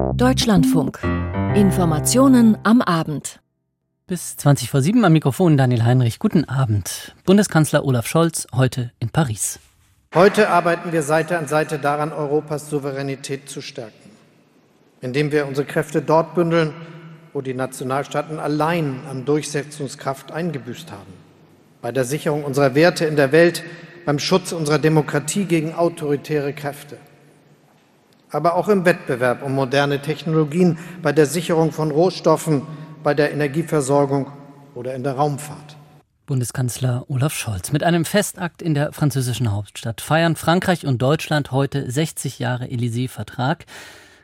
Deutschlandfunk. Informationen am Abend. Bis 20 vor 7 am Mikrofon Daniel Heinrich. Guten Abend. Bundeskanzler Olaf Scholz heute in Paris. Heute arbeiten wir Seite an Seite daran, Europas Souveränität zu stärken, indem wir unsere Kräfte dort bündeln, wo die Nationalstaaten allein an Durchsetzungskraft eingebüßt haben. Bei der Sicherung unserer Werte in der Welt, beim Schutz unserer Demokratie gegen autoritäre Kräfte aber auch im Wettbewerb um moderne Technologien, bei der Sicherung von Rohstoffen, bei der Energieversorgung oder in der Raumfahrt. Bundeskanzler Olaf Scholz. Mit einem Festakt in der französischen Hauptstadt feiern Frankreich und Deutschland heute 60 Jahre Élysée-Vertrag.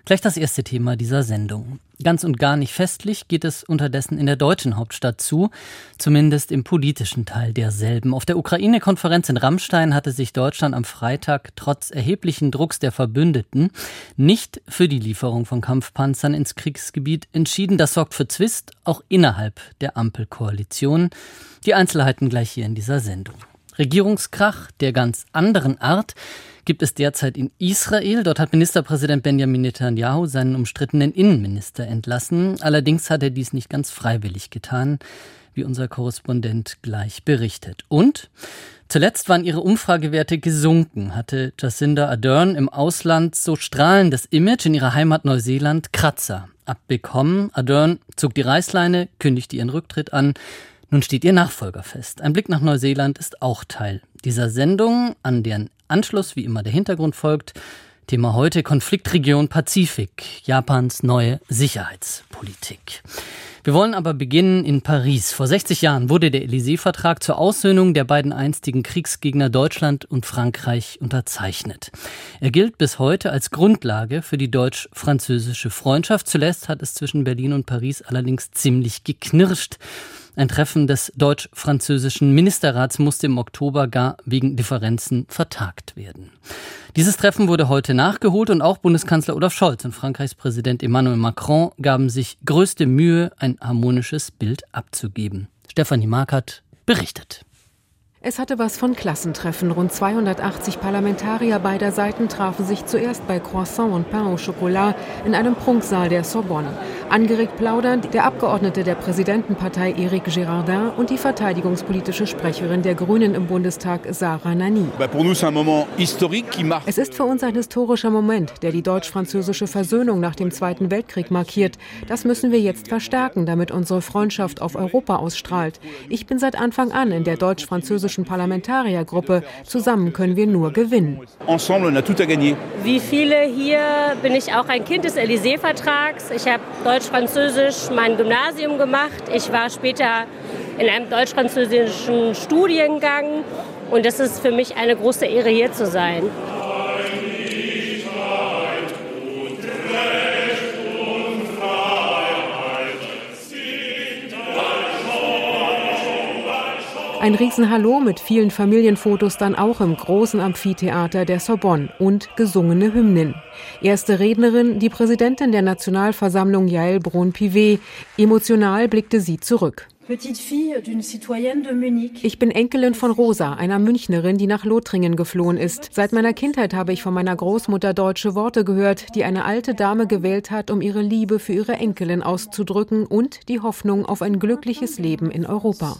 Gleich das erste Thema dieser Sendung. Ganz und gar nicht festlich geht es unterdessen in der deutschen Hauptstadt zu, zumindest im politischen Teil derselben. Auf der Ukraine-Konferenz in Rammstein hatte sich Deutschland am Freitag trotz erheblichen Drucks der Verbündeten nicht für die Lieferung von Kampfpanzern ins Kriegsgebiet entschieden. Das sorgt für Zwist, auch innerhalb der Ampelkoalition. Die Einzelheiten gleich hier in dieser Sendung. Regierungskrach der ganz anderen Art gibt es derzeit in Israel. Dort hat Ministerpräsident Benjamin Netanyahu seinen umstrittenen Innenminister entlassen. Allerdings hat er dies nicht ganz freiwillig getan, wie unser Korrespondent gleich berichtet. Und Zuletzt waren ihre Umfragewerte gesunken, hatte Jacinda Ardern im Ausland so strahlendes Image in ihrer Heimat Neuseeland Kratzer abbekommen. Ardern zog die Reißleine, kündigte ihren Rücktritt an. Nun steht ihr Nachfolger fest. Ein Blick nach Neuseeland ist auch Teil dieser Sendung, an deren Anschluss wie immer der Hintergrund folgt. Thema heute Konfliktregion Pazifik, Japans neue Sicherheitspolitik. Wir wollen aber beginnen in Paris. Vor 60 Jahren wurde der Élysée-Vertrag zur Aussöhnung der beiden einstigen Kriegsgegner Deutschland und Frankreich unterzeichnet. Er gilt bis heute als Grundlage für die deutsch-französische Freundschaft. Zuletzt hat es zwischen Berlin und Paris allerdings ziemlich geknirscht. Ein Treffen des deutsch-französischen Ministerrats musste im Oktober gar wegen Differenzen vertagt werden. Dieses Treffen wurde heute nachgeholt und auch Bundeskanzler Olaf Scholz und Frankreichs Präsident Emmanuel Macron gaben sich größte Mühe, ein harmonisches Bild abzugeben. Stefanie Markert berichtet. Es hatte was von Klassentreffen. Rund 280 Parlamentarier beider Seiten trafen sich zuerst bei Croissant und Pain au Chocolat in einem Prunksaal der Sorbonne. Angeregt plaudernd der Abgeordnete der Präsidentenpartei Eric Girardin und die verteidigungspolitische Sprecherin der Grünen im Bundestag Sarah Nani. Es ist für uns ein historischer Moment, der die deutsch-französische Versöhnung nach dem Zweiten Weltkrieg markiert. Das müssen wir jetzt verstärken, damit unsere Freundschaft auf Europa ausstrahlt. Ich bin seit Anfang an in der deutsch-französischen deutschen Parlamentariergruppe. Zusammen können wir nur gewinnen. Wie viele hier bin ich auch ein Kind des Élysée-Vertrags. Ich habe Deutsch-Französisch mein Gymnasium gemacht. Ich war später in einem deutsch-französischen Studiengang. Und es ist für mich eine große Ehre, hier zu sein. Ein Riesenhallo mit vielen Familienfotos dann auch im großen Amphitheater der Sorbonne und gesungene Hymnen. Erste Rednerin, die Präsidentin der Nationalversammlung Yael Braun-Pivet. Emotional blickte sie zurück. Ich bin Enkelin von Rosa, einer Münchnerin, die nach Lothringen geflohen ist. Seit meiner Kindheit habe ich von meiner Großmutter deutsche Worte gehört, die eine alte Dame gewählt hat, um ihre Liebe für ihre Enkelin auszudrücken und die Hoffnung auf ein glückliches Leben in Europa.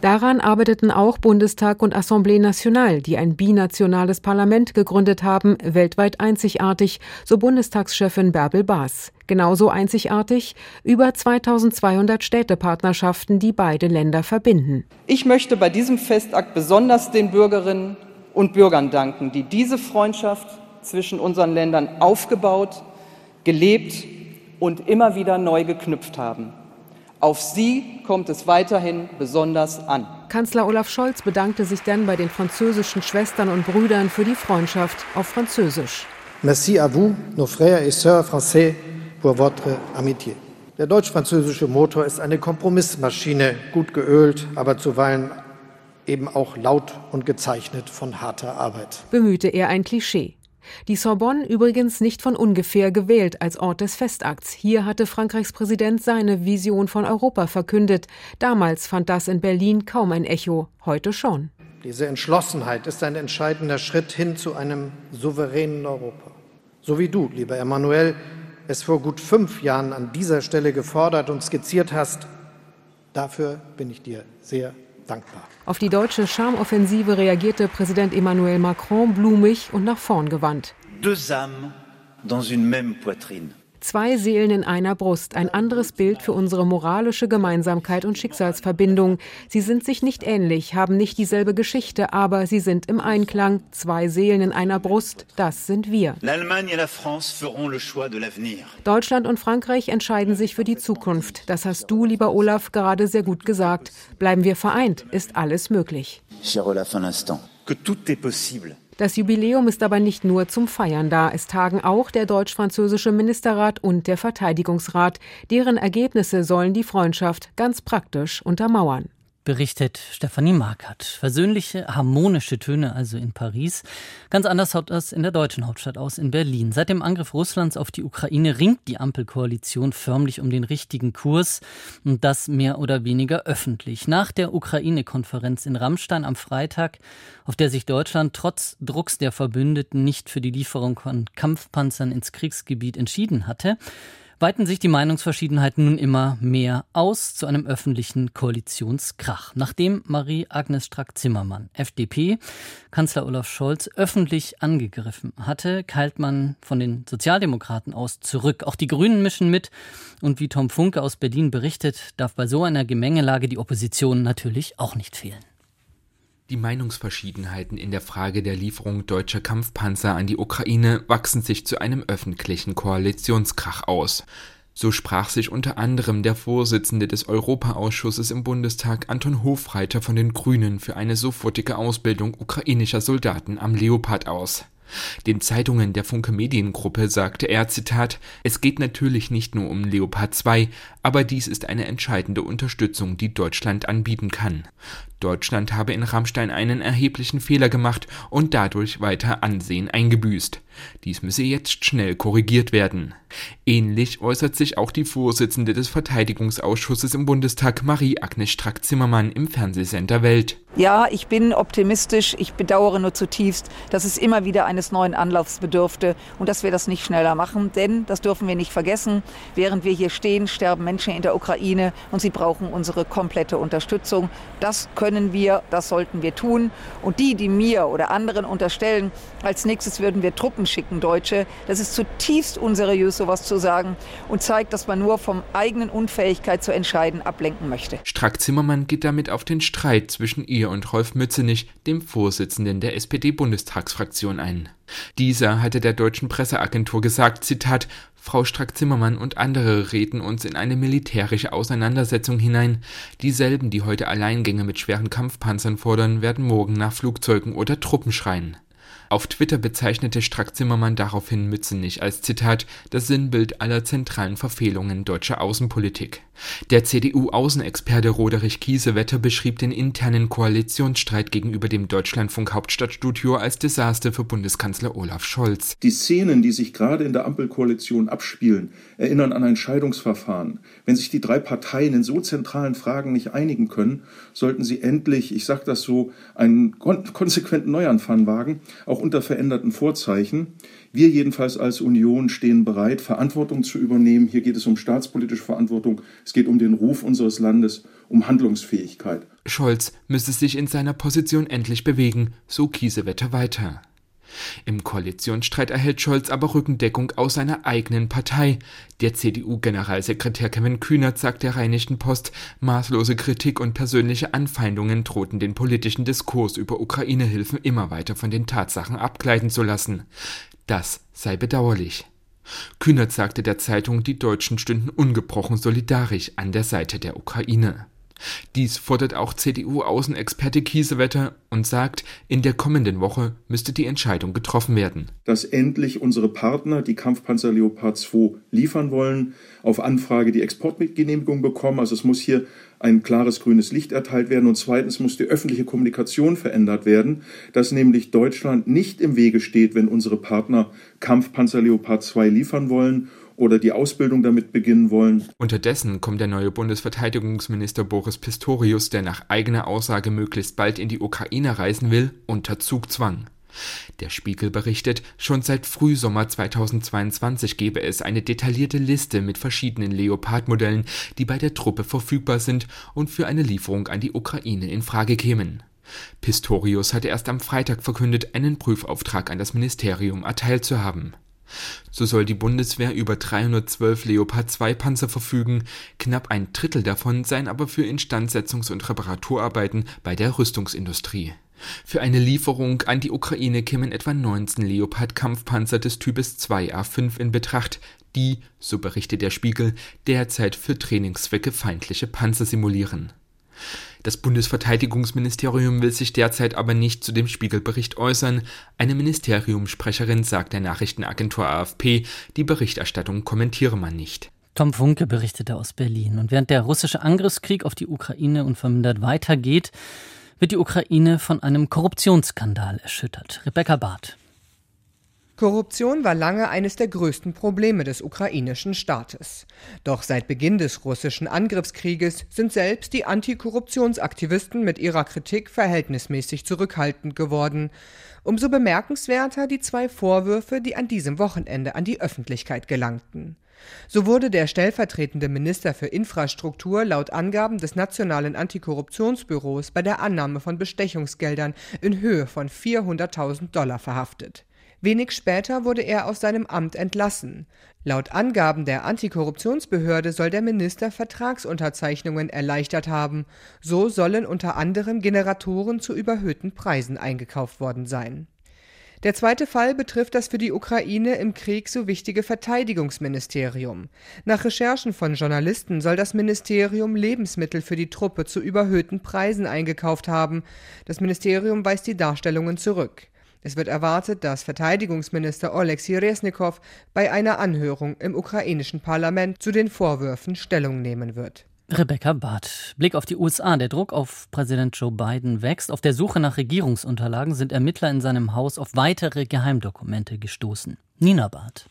Daran arbeiteten auch Bundestag und Assemblée Nationale, die ein binationales Parlament gegründet haben, weltweit einzigartig, so Bundestagschefin Bärbel Baas. Genauso einzigartig über 2200 Städtepartnerschaften, die beide Länder verbinden. Ich möchte bei diesem Festakt besonders den Bürgerinnen und Bürgern danken, die diese Freundschaft zwischen unseren Ländern aufgebaut, gelebt und immer wieder neu geknüpft haben. Auf sie kommt es weiterhin besonders an. Kanzler Olaf Scholz bedankte sich dann bei den französischen Schwestern und Brüdern für die Freundschaft auf Französisch. Merci à vous, nos frères et sœurs français, pour votre amitié. Der deutsch-französische Motor ist eine Kompromissmaschine, gut geölt, aber zuweilen eben auch laut und gezeichnet von harter Arbeit. Bemühte er ein Klischee. Die Sorbonne übrigens nicht von ungefähr gewählt als Ort des Festakts. Hier hatte Frankreichs Präsident seine Vision von Europa verkündet. Damals fand das in Berlin kaum ein Echo, heute schon. Diese Entschlossenheit ist ein entscheidender Schritt hin zu einem souveränen Europa. So wie du, lieber Emmanuel, es vor gut fünf Jahren an dieser Stelle gefordert und skizziert hast. Dafür bin ich dir sehr dankbar. Auf die deutsche Charmoffensive reagierte Präsident Emmanuel Macron blumig und nach vorn gewandt. Deux âmes dans une même poitrine. Zwei Seelen in einer Brust, ein anderes Bild für unsere moralische Gemeinsamkeit und Schicksalsverbindung. Sie sind sich nicht ähnlich, haben nicht dieselbe Geschichte, aber sie sind im Einklang. Zwei Seelen in einer Brust, das sind wir. Deutschland und Frankreich entscheiden sich für die Zukunft. Das hast du, lieber Olaf, gerade sehr gut gesagt. Bleiben wir vereint, ist alles möglich. Cher Olaf, un instant. Que tout est possible. Das Jubiläum ist aber nicht nur zum Feiern da. Es tagen auch der deutsch-französische Ministerrat und der Verteidigungsrat. Deren Ergebnisse sollen die Freundschaft ganz praktisch untermauern berichtet Stefanie Markert. Versöhnliche, harmonische Töne also in Paris. Ganz anders schaut das in der deutschen Hauptstadt aus, in Berlin. Seit dem Angriff Russlands auf die Ukraine ringt die Ampelkoalition förmlich um den richtigen Kurs und das mehr oder weniger öffentlich. Nach der Ukraine-Konferenz in Rammstein am Freitag, auf der sich Deutschland trotz Drucks der Verbündeten nicht für die Lieferung von Kampfpanzern ins Kriegsgebiet entschieden hatte, weiten sich die Meinungsverschiedenheiten nun immer mehr aus zu einem öffentlichen Koalitionskrach. Nachdem Marie-Agnes Strack-Zimmermann, FDP, Kanzler Olaf Scholz öffentlich angegriffen hatte, keilt man von den Sozialdemokraten aus zurück. Auch die Grünen mischen mit. Und wie Tom Funke aus Berlin berichtet, darf bei so einer Gemengelage die Opposition natürlich auch nicht fehlen. Die Meinungsverschiedenheiten in der Frage der Lieferung deutscher Kampfpanzer an die Ukraine wachsen sich zu einem öffentlichen Koalitionskrach aus. So sprach sich unter anderem der Vorsitzende des Europaausschusses im Bundestag Anton Hofreiter von den Grünen für eine sofortige Ausbildung ukrainischer Soldaten am Leopard aus. Den Zeitungen der Funke Mediengruppe sagte er, Zitat, es geht natürlich nicht nur um Leopard 2, aber dies ist eine entscheidende Unterstützung, die Deutschland anbieten kann. Deutschland habe in Rammstein einen erheblichen Fehler gemacht und dadurch weiter Ansehen eingebüßt. Dies müsse jetzt schnell korrigiert werden. Ähnlich äußert sich auch die Vorsitzende des Verteidigungsausschusses im Bundestag, Marie-Agnes Strack-Zimmermann, im Fernsehsender Welt. Ja, ich bin optimistisch. Ich bedauere nur zutiefst, dass es immer wieder eines neuen Anlaufs bedürfte und dass wir das nicht schneller machen. Denn, das dürfen wir nicht vergessen, während wir hier stehen, sterben Menschen in der Ukraine und sie brauchen unsere komplette Unterstützung. Das können wir, das sollten wir tun. Und die, die mir oder anderen unterstellen, als nächstes würden wir Truppen schicken, Deutsche, das ist zutiefst unseriös, sowas zu sagen und zeigt, dass man nur vom eigenen Unfähigkeit zu entscheiden ablenken möchte. Strack-Zimmermann geht damit auf den Streit zwischen ihr und Rolf Mützenich, dem Vorsitzenden der SPD-Bundestagsfraktion, ein. Dieser hatte der deutschen Presseagentur gesagt, Zitat, Frau Strack-Zimmermann und andere reden uns in eine militärische Auseinandersetzung hinein. Dieselben, die heute Alleingänge mit schweren Kampfpanzern fordern, werden morgen nach Flugzeugen oder Truppen schreien. Auf Twitter bezeichnete Strack-Zimmermann daraufhin Mützenich als Zitat das Sinnbild aller zentralen Verfehlungen deutscher Außenpolitik. Der CDU-Außenexperte Roderich Kiesewetter beschrieb den internen Koalitionsstreit gegenüber dem Deutschlandfunk Hauptstadtstudio als Desaster für Bundeskanzler Olaf Scholz. Die Szenen, die sich gerade in der Ampelkoalition abspielen, erinnern an ein Scheidungsverfahren. Wenn sich die drei Parteien in so zentralen Fragen nicht einigen können, sollten sie endlich, ich sage das so, einen konsequenten Neuanfang wagen, auch unter veränderten Vorzeichen. Wir jedenfalls als Union stehen bereit, Verantwortung zu übernehmen. Hier geht es um staatspolitische Verantwortung, es geht um den Ruf unseres Landes, um Handlungsfähigkeit. Scholz müsse sich in seiner Position endlich bewegen, so Kiesewetter weiter. Im Koalitionsstreit erhält Scholz aber Rückendeckung aus seiner eigenen Partei. Der CDU-Generalsekretär Kevin Kühnert sagt der Rheinischen Post, maßlose Kritik und persönliche Anfeindungen drohten den politischen Diskurs über Ukraine-Hilfen immer weiter von den Tatsachen abgleiten zu lassen. Das sei bedauerlich. Kühnert sagte der Zeitung, die Deutschen stünden ungebrochen solidarisch an der Seite der Ukraine. Dies fordert auch CDU-Außenexperte Kiesewetter und sagt, in der kommenden Woche müsste die Entscheidung getroffen werden. Dass endlich unsere Partner, die Kampfpanzer Leopard 2 liefern wollen, auf Anfrage die Exportgenehmigung bekommen. Also es muss hier ein klares grünes Licht erteilt werden. Und zweitens muss die öffentliche Kommunikation verändert werden, dass nämlich Deutschland nicht im Wege steht, wenn unsere Partner Kampfpanzer Leopard 2 liefern wollen oder die Ausbildung damit beginnen wollen. Unterdessen kommt der neue Bundesverteidigungsminister Boris Pistorius, der nach eigener Aussage möglichst bald in die Ukraine reisen will, unter Zugzwang. Der Spiegel berichtet, schon seit Frühsommer 2022 gebe es eine detaillierte Liste mit verschiedenen Leopard-Modellen, die bei der Truppe verfügbar sind und für eine Lieferung an die Ukraine in Frage kämen. Pistorius hatte erst am Freitag verkündet, einen Prüfauftrag an das Ministerium erteilt zu haben. So soll die Bundeswehr über 312 Leopard 2 Panzer verfügen, knapp ein Drittel davon seien aber für Instandsetzungs- und Reparaturarbeiten bei der Rüstungsindustrie. Für eine Lieferung an die Ukraine kämen etwa 19 Leopard-Kampfpanzer des Types 2A5 in Betracht, die, so berichtet der Spiegel, derzeit für Trainingszwecke feindliche Panzer simulieren. Das Bundesverteidigungsministerium will sich derzeit aber nicht zu dem Spiegelbericht äußern. Eine Ministeriumssprecherin sagt der Nachrichtenagentur AFP, die Berichterstattung kommentiere man nicht. Tom Funke berichtete aus Berlin. Und während der russische Angriffskrieg auf die Ukraine unvermindert weitergeht, wird die Ukraine von einem Korruptionsskandal erschüttert. Rebecca Barth. Korruption war lange eines der größten Probleme des ukrainischen Staates. Doch seit Beginn des russischen Angriffskrieges sind selbst die Antikorruptionsaktivisten mit ihrer Kritik verhältnismäßig zurückhaltend geworden. Umso bemerkenswerter die zwei Vorwürfe, die an diesem Wochenende an die Öffentlichkeit gelangten. So wurde der stellvertretende Minister für Infrastruktur laut Angaben des Nationalen Antikorruptionsbüros bei der Annahme von Bestechungsgeldern in Höhe von 400.000 Dollar verhaftet. Wenig später wurde er aus seinem Amt entlassen. Laut Angaben der Antikorruptionsbehörde soll der Minister Vertragsunterzeichnungen erleichtert haben. So sollen unter anderem Generatoren zu überhöhten Preisen eingekauft worden sein. Der zweite Fall betrifft das für die Ukraine im Krieg so wichtige Verteidigungsministerium. Nach Recherchen von Journalisten soll das Ministerium Lebensmittel für die Truppe zu überhöhten Preisen eingekauft haben. Das Ministerium weist die Darstellungen zurück. Es wird erwartet, dass Verteidigungsminister Oleksiy Resnikow bei einer Anhörung im ukrainischen Parlament zu den Vorwürfen Stellung nehmen wird. Rebecca Barth. Blick auf die USA. Der Druck auf Präsident Joe Biden wächst. Auf der Suche nach Regierungsunterlagen sind Ermittler in seinem Haus auf weitere Geheimdokumente gestoßen. Nina Barth.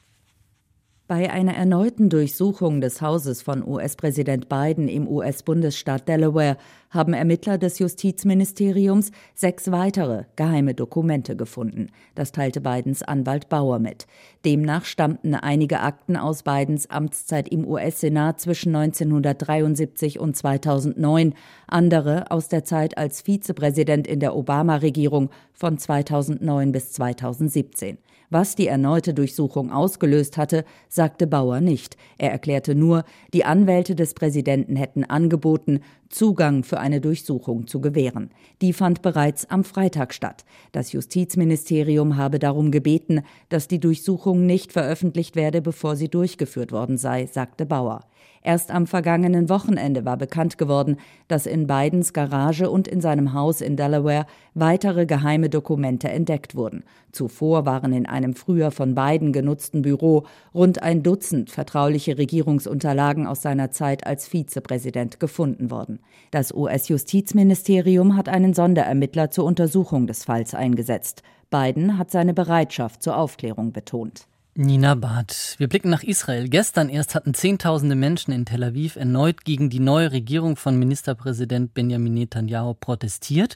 Bei einer erneuten Durchsuchung des Hauses von US-Präsident Biden im US-Bundesstaat Delaware haben Ermittler des Justizministeriums sechs weitere geheime Dokumente gefunden. Das teilte Bidens Anwalt Bauer mit. Demnach stammten einige Akten aus Bidens Amtszeit im US-Senat zwischen 1973 und 2009, andere aus der Zeit als Vizepräsident in der Obama-Regierung von 2009 bis 2017. Was die erneute Durchsuchung ausgelöst hatte, sagte Bauer nicht. Er erklärte nur, die Anwälte des Präsidenten hätten angeboten, Zugang für eine Durchsuchung zu gewähren. Die fand bereits am Freitag statt. Das Justizministerium habe darum gebeten, dass die Durchsuchung nicht veröffentlicht werde, bevor sie durchgeführt worden sei, sagte Bauer. Erst am vergangenen Wochenende war bekannt geworden, dass in Bidens Garage und in seinem Haus in Delaware weitere geheime Dokumente entdeckt wurden. Zuvor waren in einem früher von Biden genutzten Büro rund ein Dutzend vertrauliche Regierungsunterlagen aus seiner Zeit als Vizepräsident gefunden worden. Das US-Justizministerium hat einen Sonderermittler zur Untersuchung des Falls eingesetzt. Biden hat seine Bereitschaft zur Aufklärung betont. Nina Barth. Wir blicken nach Israel. Gestern erst hatten Zehntausende Menschen in Tel Aviv erneut gegen die neue Regierung von Ministerpräsident Benjamin Netanyahu protestiert.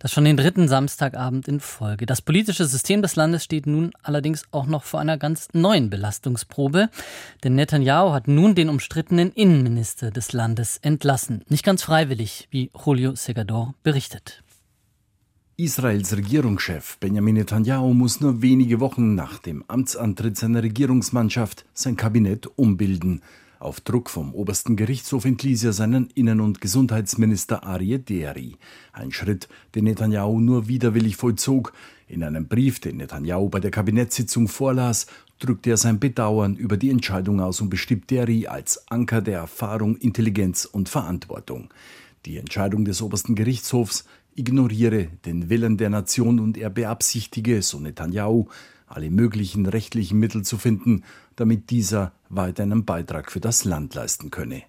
Das schon den dritten Samstagabend in Folge. Das politische System des Landes steht nun allerdings auch noch vor einer ganz neuen Belastungsprobe. Denn Netanyahu hat nun den umstrittenen Innenminister des Landes entlassen. Nicht ganz freiwillig, wie Julio Segador berichtet. Israels Regierungschef Benjamin Netanyahu muss nur wenige Wochen nach dem Amtsantritt seiner Regierungsmannschaft sein Kabinett umbilden. Auf Druck vom obersten Gerichtshof entließ er seinen Innen- und Gesundheitsminister Arie Deri. Ein Schritt, den Netanyahu nur widerwillig vollzog. In einem Brief, den Netanyahu bei der Kabinettssitzung vorlas, drückte er sein Bedauern über die Entscheidung aus und beschrieb Deri als Anker der Erfahrung, Intelligenz und Verantwortung. Die Entscheidung des obersten Gerichtshofs ignoriere den Willen der Nation und er beabsichtige, so Netanyahu, alle möglichen rechtlichen Mittel zu finden, damit dieser weiter einen Beitrag für das Land leisten könne.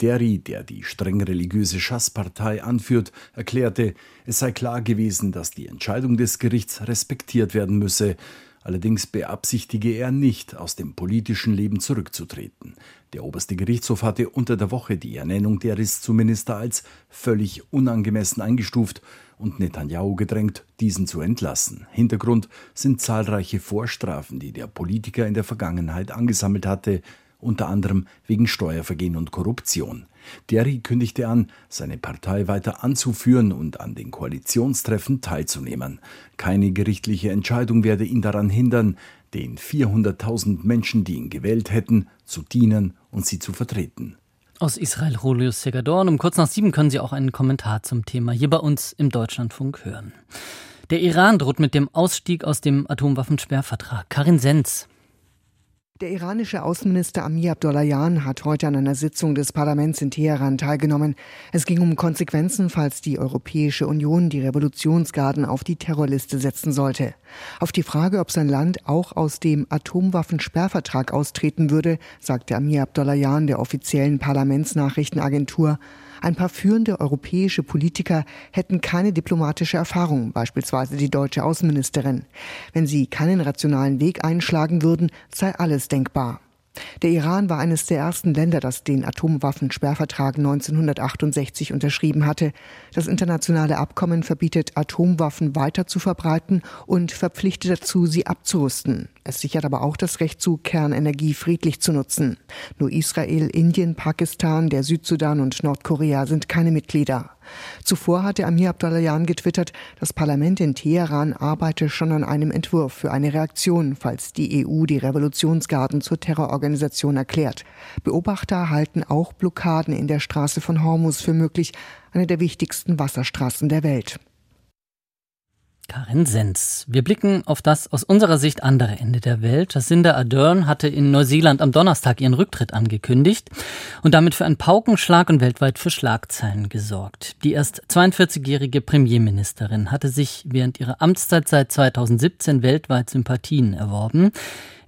Deri, der die streng religiöse Schasspartei anführt, erklärte, es sei klar gewesen, dass die Entscheidung des Gerichts respektiert werden müsse. Allerdings beabsichtige er nicht, aus dem politischen Leben zurückzutreten. Der oberste Gerichtshof hatte unter der Woche die Ernennung Deris zum Minister als völlig unangemessen eingestuft und Netanyahu gedrängt, diesen zu entlassen. Hintergrund sind zahlreiche Vorstrafen, die der Politiker in der Vergangenheit angesammelt hatte, unter anderem wegen Steuervergehen und Korruption. Derry kündigte an, seine Partei weiter anzuführen und an den Koalitionstreffen teilzunehmen. Keine gerichtliche Entscheidung werde ihn daran hindern, den 400.000 Menschen, die ihn gewählt hätten, zu dienen und sie zu vertreten. Aus Israel Julius Segador. Und um kurz nach sieben können Sie auch einen Kommentar zum Thema hier bei uns im Deutschlandfunk hören. Der Iran droht mit dem Ausstieg aus dem Atomwaffensperrvertrag. Karin Senz. Der iranische Außenminister Amir Abdollahian hat heute an einer Sitzung des Parlaments in Teheran teilgenommen. Es ging um Konsequenzen, falls die Europäische Union die Revolutionsgarden auf die Terrorliste setzen sollte. Auf die Frage, ob sein Land auch aus dem Atomwaffensperrvertrag austreten würde, sagte Amir Abdollahian der offiziellen Parlamentsnachrichtenagentur, ein paar führende europäische Politiker hätten keine diplomatische Erfahrung, beispielsweise die deutsche Außenministerin. Wenn sie keinen rationalen Weg einschlagen würden, sei alles denkbar. Der Iran war eines der ersten Länder, das den Atomwaffensperrvertrag 1968 unterschrieben hatte. Das internationale Abkommen verbietet Atomwaffen weiter zu verbreiten und verpflichtet dazu, sie abzurüsten. Es sichert aber auch das Recht zu, Kernenergie friedlich zu nutzen. Nur Israel, Indien, Pakistan, der Südsudan und Nordkorea sind keine Mitglieder. Zuvor hatte Amir Abdollahian getwittert, das Parlament in Teheran arbeite schon an einem Entwurf für eine Reaktion, falls die EU die Revolutionsgarden zur Terrororganisation erklärt. Beobachter halten auch Blockaden in der Straße von Hormuz für möglich, eine der wichtigsten Wasserstraßen der Welt. Karin Sens. Wir blicken auf das aus unserer Sicht andere Ende der Welt. Jacinda Ardern hatte in Neuseeland am Donnerstag ihren Rücktritt angekündigt und damit für einen Paukenschlag und weltweit für Schlagzeilen gesorgt. Die erst 42-jährige Premierministerin hatte sich während ihrer Amtszeit seit 2017 weltweit Sympathien erworben.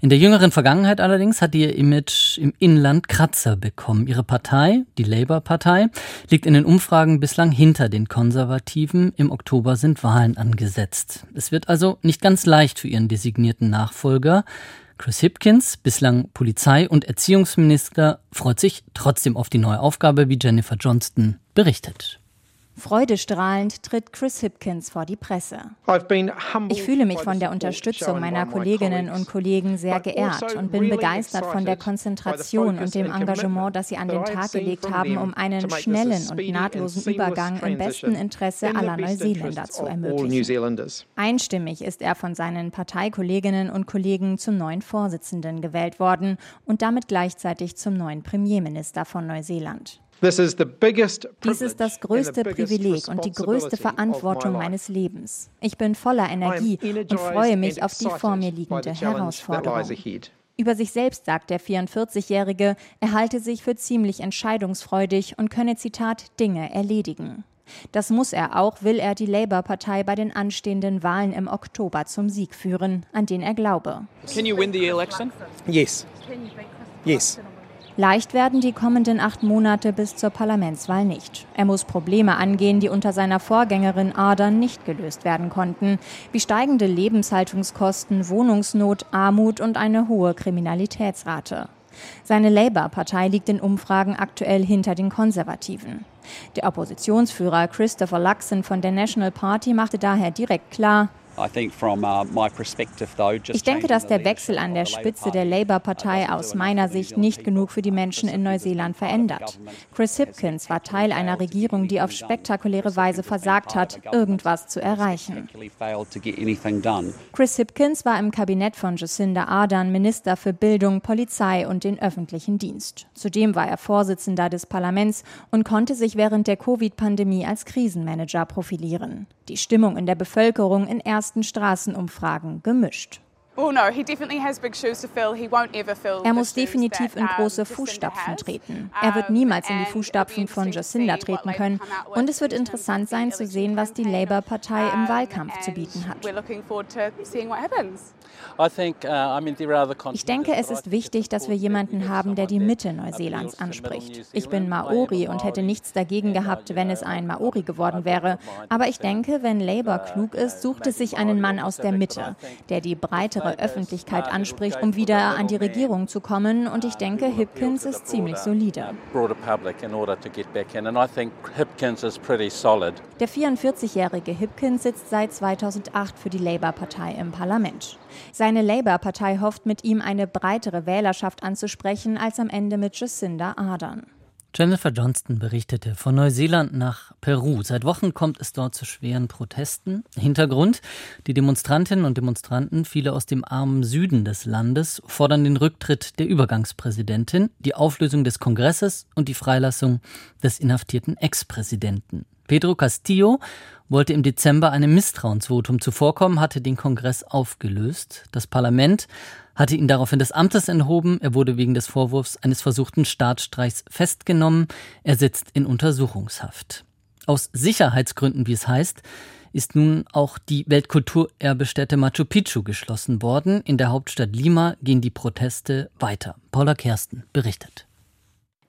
In der jüngeren Vergangenheit allerdings hat ihr Image im Inland Kratzer bekommen. Ihre Partei, die Labour-Partei, liegt in den Umfragen bislang hinter den Konservativen. Im Oktober sind Wahlen angesetzt. Es wird also nicht ganz leicht für ihren designierten Nachfolger. Chris Hipkins, bislang Polizei- und Erziehungsminister, freut sich trotzdem auf die neue Aufgabe, wie Jennifer Johnston berichtet. Freudestrahlend tritt Chris Hipkins vor die Presse. Ich fühle mich von der Unterstützung meiner Kolleginnen und Kollegen sehr geehrt also und bin begeistert von der Konzentration und dem Engagement, das sie an den Tag gelegt haben, um einen schnellen und nahtlosen Übergang im besten Interesse aller Neuseeländer zu ermöglichen. Einstimmig ist er von seinen Parteikolleginnen und Kollegen zum neuen Vorsitzenden gewählt worden und damit gleichzeitig zum neuen Premierminister von Neuseeland. Dies ist das größte Privileg und die größte Verantwortung meines Lebens. Ich bin voller Energie und freue mich auf die vor mir liegende Herausforderung. Über sich selbst sagt der 44-Jährige, er halte sich für ziemlich entscheidungsfreudig und könne, Zitat, Dinge erledigen. Das muss er auch, will er die Labour-Partei bei den anstehenden Wahlen im Oktober zum Sieg führen, an den er glaube. Can you win the election? Yes. Yes. Leicht werden die kommenden acht Monate bis zur Parlamentswahl nicht. Er muss Probleme angehen, die unter seiner Vorgängerin Ardern nicht gelöst werden konnten, wie steigende Lebenshaltungskosten, Wohnungsnot, Armut und eine hohe Kriminalitätsrate. Seine Labour-Partei liegt in Umfragen aktuell hinter den Konservativen. Der Oppositionsführer Christopher Luxon von der National Party machte daher direkt klar, ich denke, dass der Wechsel an der Spitze der Labour-Partei aus meiner Sicht nicht genug für die Menschen in Neuseeland verändert. Chris Hipkins war Teil einer Regierung, die auf spektakuläre Weise versagt hat, irgendwas zu erreichen. Chris Hipkins war im Kabinett von Jacinda Ardern Minister für Bildung, Polizei und den öffentlichen Dienst. Zudem war er Vorsitzender des Parlaments und konnte sich während der Covid-Pandemie als Krisenmanager profilieren. Die Stimmung in der Bevölkerung in ersten Straßenumfragen gemischt. Oh, er muss definitiv in große Fußstapfen treten. Er wird niemals in die Fußstapfen von Jacinda treten können. Und es wird interessant sein zu sehen, was die Labour-Partei im Wahlkampf zu bieten hat. Uh, ich denke, es ist wichtig, dass wir jemanden haben, der die Mitte Neuseelands anspricht. Ich bin Maori und hätte nichts dagegen gehabt, wenn es ein Maori geworden wäre. Aber ich denke, wenn Labour klug ist, sucht es sich einen Mann aus der Mitte, der die breite breitere Öffentlichkeit anspricht, um wieder an die Regierung zu kommen. Und ich denke, Hipkins ist ziemlich solide. Der 44-jährige Hipkins sitzt seit 2008 für die Labour-Partei im Parlament. Seine Labour-Partei hofft mit ihm eine breitere Wählerschaft anzusprechen als am Ende mit Jacinda Ardern. Jennifer Johnston berichtete von Neuseeland nach Peru. Seit Wochen kommt es dort zu schweren Protesten. Hintergrund: Die Demonstrantinnen und Demonstranten, viele aus dem armen Süden des Landes, fordern den Rücktritt der Übergangspräsidentin, die Auflösung des Kongresses und die Freilassung des inhaftierten Ex-Präsidenten. Pedro Castillo wollte im Dezember einem Misstrauensvotum zuvorkommen, hatte den Kongress aufgelöst. Das Parlament hatte ihn daraufhin des Amtes enthoben. Er wurde wegen des Vorwurfs eines versuchten Staatsstreichs festgenommen. Er sitzt in Untersuchungshaft. Aus Sicherheitsgründen, wie es heißt, ist nun auch die Weltkulturerbestätte Machu Picchu geschlossen worden. In der Hauptstadt Lima gehen die Proteste weiter. Paula Kersten berichtet.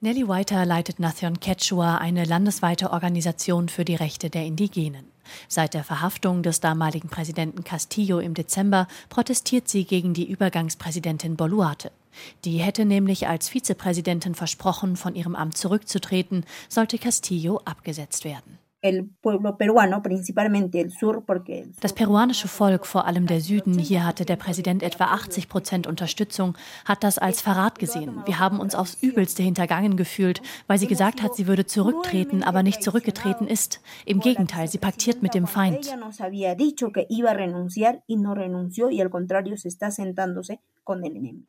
Nelly Whiter leitet Nathion Quechua, eine landesweite Organisation für die Rechte der Indigenen. Seit der Verhaftung des damaligen Präsidenten Castillo im Dezember protestiert sie gegen die Übergangspräsidentin Boluarte. Die hätte nämlich als Vizepräsidentin versprochen, von ihrem Amt zurückzutreten, sollte Castillo abgesetzt werden. Das peruanische Volk, vor allem der Süden, hier hatte der Präsident etwa 80 Prozent Unterstützung, hat das als Verrat gesehen. Wir haben uns aufs Übelste hintergangen gefühlt, weil sie gesagt hat, sie würde zurücktreten, aber nicht zurückgetreten ist. Im Gegenteil, sie paktiert mit dem Feind.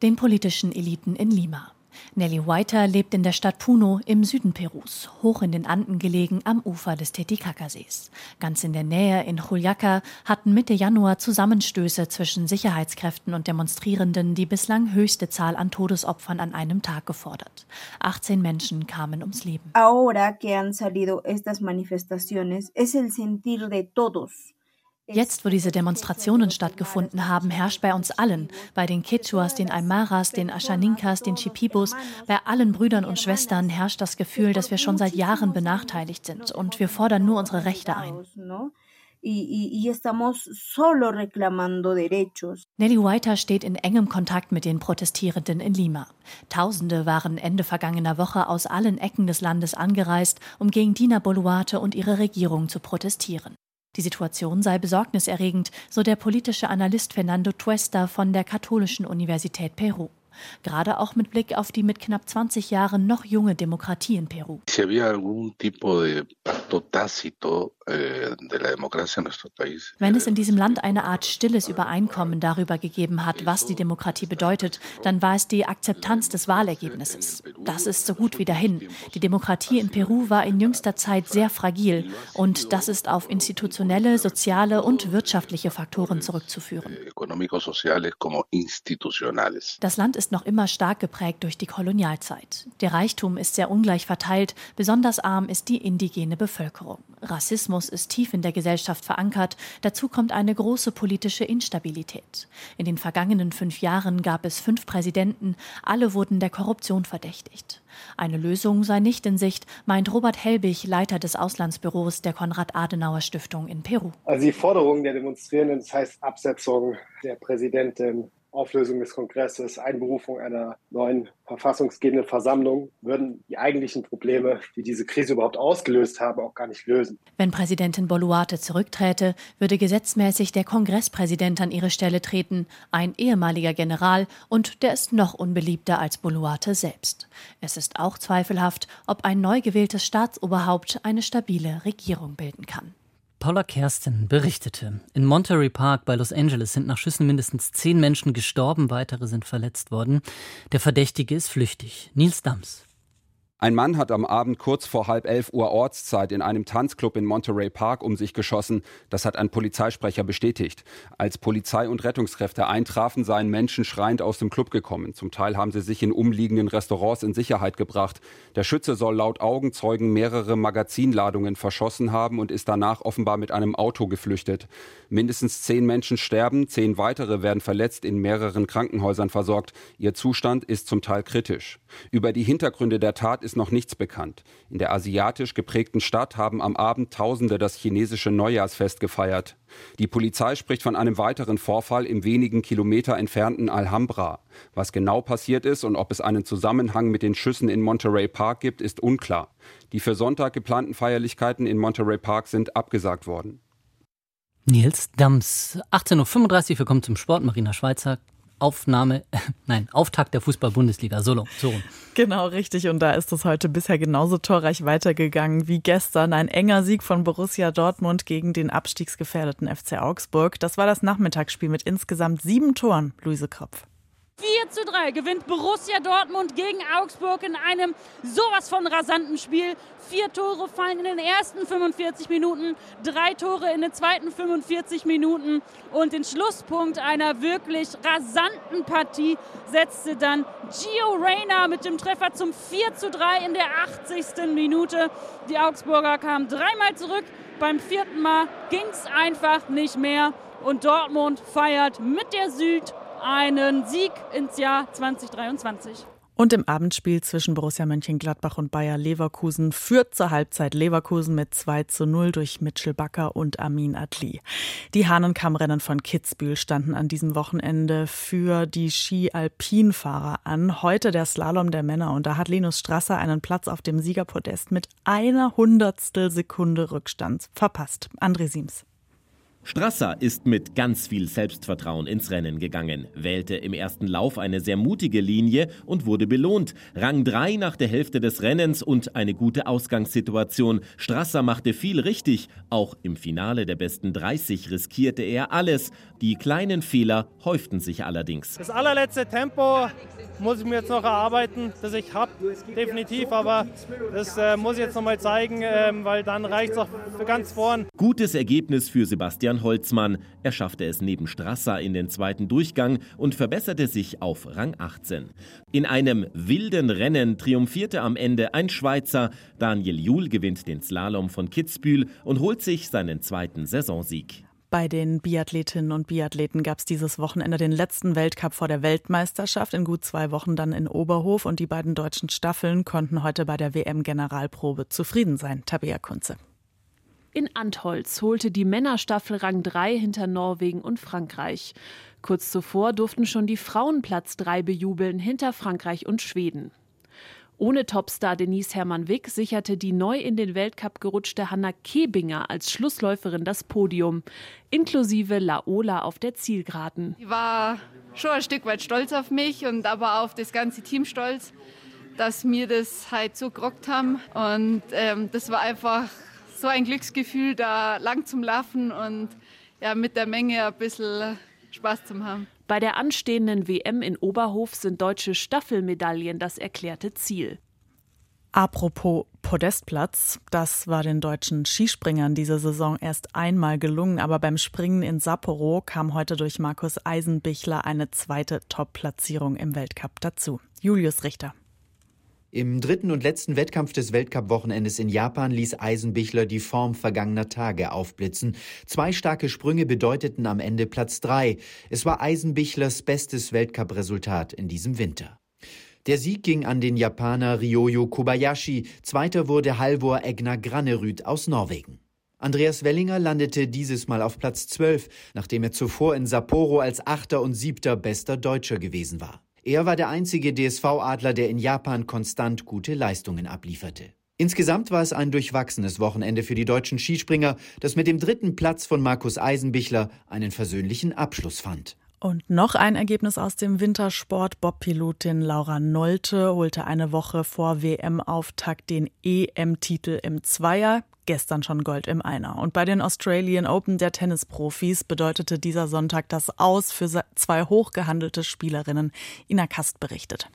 Den politischen Eliten in Lima. Nelly Whiter lebt in der Stadt Puno im Süden Perus, hoch in den Anden gelegen am Ufer des Titicacasees. Ganz in der Nähe in Juliaca hatten Mitte Januar Zusammenstöße zwischen Sicherheitskräften und Demonstrierenden die bislang höchste Zahl an Todesopfern an einem Tag gefordert. 18 Menschen kamen ums Leben. Ahora que han salido estas manifestaciones es el sentir de todos Jetzt, wo diese Demonstrationen stattgefunden haben, herrscht bei uns allen, bei den Quechuas, den Aymaras, den Ashaninkas, den Chipibos, bei allen Brüdern und Schwestern herrscht das Gefühl, dass wir schon seit Jahren benachteiligt sind und wir fordern nur unsere Rechte ein. Nelly Whiter steht in engem Kontakt mit den Protestierenden in Lima. Tausende waren Ende vergangener Woche aus allen Ecken des Landes angereist, um gegen Dina Boluarte und ihre Regierung zu protestieren. Die Situation sei besorgniserregend, so der politische Analyst Fernando Tuesta von der Katholischen Universität Peru. Gerade auch mit Blick auf die mit knapp 20 Jahren noch junge Demokratie in Peru. Eh, Wenn es in diesem Land eine Art stilles Übereinkommen darüber gegeben hat, was die Demokratie bedeutet, dann war es die Akzeptanz des Wahlergebnisses. Das ist so gut wie dahin. Die Demokratie in Peru war in jüngster Zeit sehr fragil und das ist auf institutionelle, soziale und wirtschaftliche Faktoren zurückzuführen. Das Land ist noch immer stark geprägt durch die Kolonialzeit. Der Reichtum ist sehr ungleich verteilt, besonders arm ist die indigene Bevölkerung. Rassismus ist tief in der Gesellschaft verankert. Dazu kommt eine große politische Instabilität. In den vergangenen fünf Jahren gab es fünf Präsidenten. Alle wurden der Korruption verdächtigt. Eine Lösung sei nicht in Sicht, meint Robert Helbig, Leiter des Auslandsbüros der Konrad-Adenauer-Stiftung in Peru. Also die Forderungen der Demonstrierenden, das heißt Absetzung der Präsidentin, Auflösung des Kongresses, Einberufung einer neuen verfassungsgebenden Versammlung würden die eigentlichen Probleme, die diese Krise überhaupt ausgelöst haben, auch gar nicht lösen. Wenn Präsidentin Boluarte zurückträte, würde gesetzmäßig der Kongresspräsident an ihre Stelle treten, ein ehemaliger General, und der ist noch unbeliebter als Boluarte selbst. Es ist auch zweifelhaft, ob ein neu gewähltes Staatsoberhaupt eine stabile Regierung bilden kann. Paula Kersten berichtete, in Monterey Park bei Los Angeles sind nach Schüssen mindestens zehn Menschen gestorben, weitere sind verletzt worden. Der Verdächtige ist flüchtig. Nils Dams. Ein Mann hat am Abend kurz vor halb elf Uhr Ortszeit in einem Tanzclub in Monterey Park um sich geschossen. Das hat ein Polizeisprecher bestätigt. Als Polizei und Rettungskräfte eintrafen, seien Menschen schreiend aus dem Club gekommen. Zum Teil haben sie sich in umliegenden Restaurants in Sicherheit gebracht. Der Schütze soll laut Augenzeugen mehrere Magazinladungen verschossen haben und ist danach offenbar mit einem Auto geflüchtet. Mindestens zehn Menschen sterben, zehn weitere werden verletzt in mehreren Krankenhäusern versorgt. Ihr Zustand ist zum Teil kritisch. Über die Hintergründe der Tat ist noch nichts bekannt. In der asiatisch geprägten Stadt haben am Abend Tausende das chinesische Neujahrsfest gefeiert. Die Polizei spricht von einem weiteren Vorfall im wenigen Kilometer entfernten Alhambra. Was genau passiert ist und ob es einen Zusammenhang mit den Schüssen in Monterey Park gibt, ist unklar. Die für Sonntag geplanten Feierlichkeiten in Monterey Park sind abgesagt worden. Nils Dams, 18.35 Uhr, willkommen zum Sport. Marina Schweizer, Aufnahme, nein, Auftakt der Fußball-Bundesliga. Solo, so rum. Genau, richtig. Und da ist es heute bisher genauso torreich weitergegangen wie gestern. Ein enger Sieg von Borussia Dortmund gegen den abstiegsgefährdeten FC Augsburg. Das war das Nachmittagsspiel mit insgesamt sieben Toren. Luise Kropf. 4 zu 3 gewinnt Borussia Dortmund gegen Augsburg in einem sowas von rasanten Spiel. Vier Tore fallen in den ersten 45 Minuten, drei Tore in den zweiten 45 Minuten und den Schlusspunkt einer wirklich rasanten Partie setzte dann Gio Reyna mit dem Treffer zum 4 zu 3 in der 80. Minute. Die Augsburger kamen dreimal zurück. Beim vierten Mal ging es einfach nicht mehr und Dortmund feiert mit der Süd einen Sieg ins Jahr 2023. Und im Abendspiel zwischen Borussia Mönchengladbach und Bayer Leverkusen führt zur Halbzeit Leverkusen mit 2 zu 0 durch Mitchell Bakker und Amin Adli. Die Hahnenkammrennen von Kitzbühel standen an diesem Wochenende für die Ski-Alpin-Fahrer an. Heute der Slalom der Männer und da hat Linus Strasser einen Platz auf dem Siegerpodest mit einer Hundertstel Sekunde Rückstand verpasst. André Siems. Strasser ist mit ganz viel Selbstvertrauen ins Rennen gegangen, wählte im ersten Lauf eine sehr mutige Linie und wurde belohnt. Rang 3 nach der Hälfte des Rennens und eine gute Ausgangssituation. Strasser machte viel richtig. Auch im Finale der besten 30 riskierte er alles. Die kleinen Fehler häuften sich allerdings. Das allerletzte Tempo muss ich mir jetzt noch erarbeiten, das ich habe, definitiv. Aber das äh, muss ich jetzt noch mal zeigen, äh, weil dann reicht es auch für ganz vorn. Gutes Ergebnis für Sebastian Christian Holzmann. Er schaffte es neben Strasser in den zweiten Durchgang und verbesserte sich auf Rang 18. In einem wilden Rennen triumphierte am Ende ein Schweizer. Daniel Juhl gewinnt den Slalom von Kitzbühel und holt sich seinen zweiten Saisonsieg. Bei den Biathletinnen und Biathleten gab es dieses Wochenende den letzten Weltcup vor der Weltmeisterschaft. In gut zwei Wochen dann in Oberhof. Und die beiden deutschen Staffeln konnten heute bei der WM-Generalprobe zufrieden sein. Tabea Kunze. In Antholz holte die Männerstaffel Rang 3 hinter Norwegen und Frankreich. Kurz zuvor durften schon die Frauen Platz 3 bejubeln hinter Frankreich und Schweden. Ohne Topstar Denise Hermann-Wick sicherte die neu in den Weltcup gerutschte Hanna Kebinger als Schlussläuferin das Podium, inklusive Laola auf der Zielgeraden. Ich war schon ein Stück weit stolz auf mich und aber auf das ganze Team stolz, dass wir das halt so gerockt haben. Und ähm, das war einfach so ein Glücksgefühl, da lang zum Laufen und ja, mit der Menge ein bisschen Spaß zu haben. Bei der anstehenden WM in Oberhof sind deutsche Staffelmedaillen das erklärte Ziel. Apropos Podestplatz, das war den deutschen Skispringern diese Saison erst einmal gelungen, aber beim Springen in Sapporo kam heute durch Markus Eisenbichler eine zweite Top-Platzierung im Weltcup dazu. Julius Richter. Im dritten und letzten Wettkampf des Weltcup-Wochenendes in Japan ließ Eisenbichler die Form vergangener Tage aufblitzen. Zwei starke Sprünge bedeuteten am Ende Platz drei. Es war Eisenbichlers bestes Weltcup-Resultat in diesem Winter. Der Sieg ging an den Japaner Ryoyo Kobayashi. Zweiter wurde Halvor Egner Granerüt aus Norwegen. Andreas Wellinger landete dieses Mal auf Platz 12, nachdem er zuvor in Sapporo als Achter und Siebter bester Deutscher gewesen war. Er war der einzige DSV-Adler, der in Japan konstant gute Leistungen ablieferte. Insgesamt war es ein durchwachsenes Wochenende für die deutschen Skispringer, das mit dem dritten Platz von Markus Eisenbichler einen versöhnlichen Abschluss fand. Und noch ein Ergebnis aus dem Wintersport. Bobpilotin Laura Nolte holte eine Woche vor WM-Auftakt den EM-Titel im Zweier gestern schon Gold im Einer. Und bei den Australian Open der Tennisprofis bedeutete dieser Sonntag das Aus für zwei hochgehandelte Spielerinnen. Ina Kast berichtet.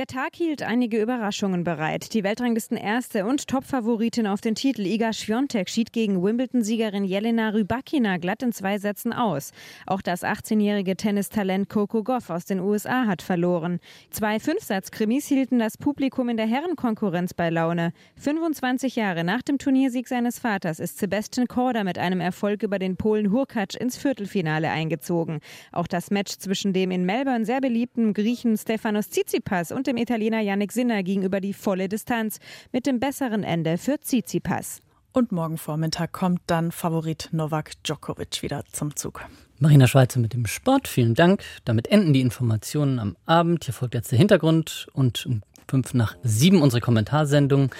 Der Tag hielt einige Überraschungen bereit. Die Weltranglisten Erste und Topfavoritin auf den Titel Iga Świątek schied gegen Wimbledon-Siegerin Jelena Rybakina glatt in zwei Sätzen aus. Auch das 18-jährige Tennistalent Coco Goff aus den USA hat verloren. Zwei Fünfsatz-Krimis hielten das Publikum in der Herrenkonkurrenz bei Laune. 25 Jahre nach dem Turniersieg seines Vaters ist Sebastian Korda mit einem Erfolg über den Polen Hurkacz ins Viertelfinale eingezogen. Auch das Match zwischen dem in Melbourne sehr beliebten Griechen Stefanos Tsitsipas und dem Italiener Yannick Sinner gegenüber die volle Distanz mit dem besseren Ende für Tsitsipas. Und morgen Vormittag kommt dann Favorit Novak Djokovic wieder zum Zug. Marina Schweizer mit dem Sport, vielen Dank. Damit enden die Informationen am Abend. Hier folgt jetzt der Hintergrund und um fünf nach sieben unsere Kommentarsendung.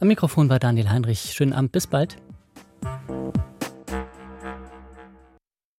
Am Mikrofon war Daniel Heinrich. Schönen Abend, bis bald.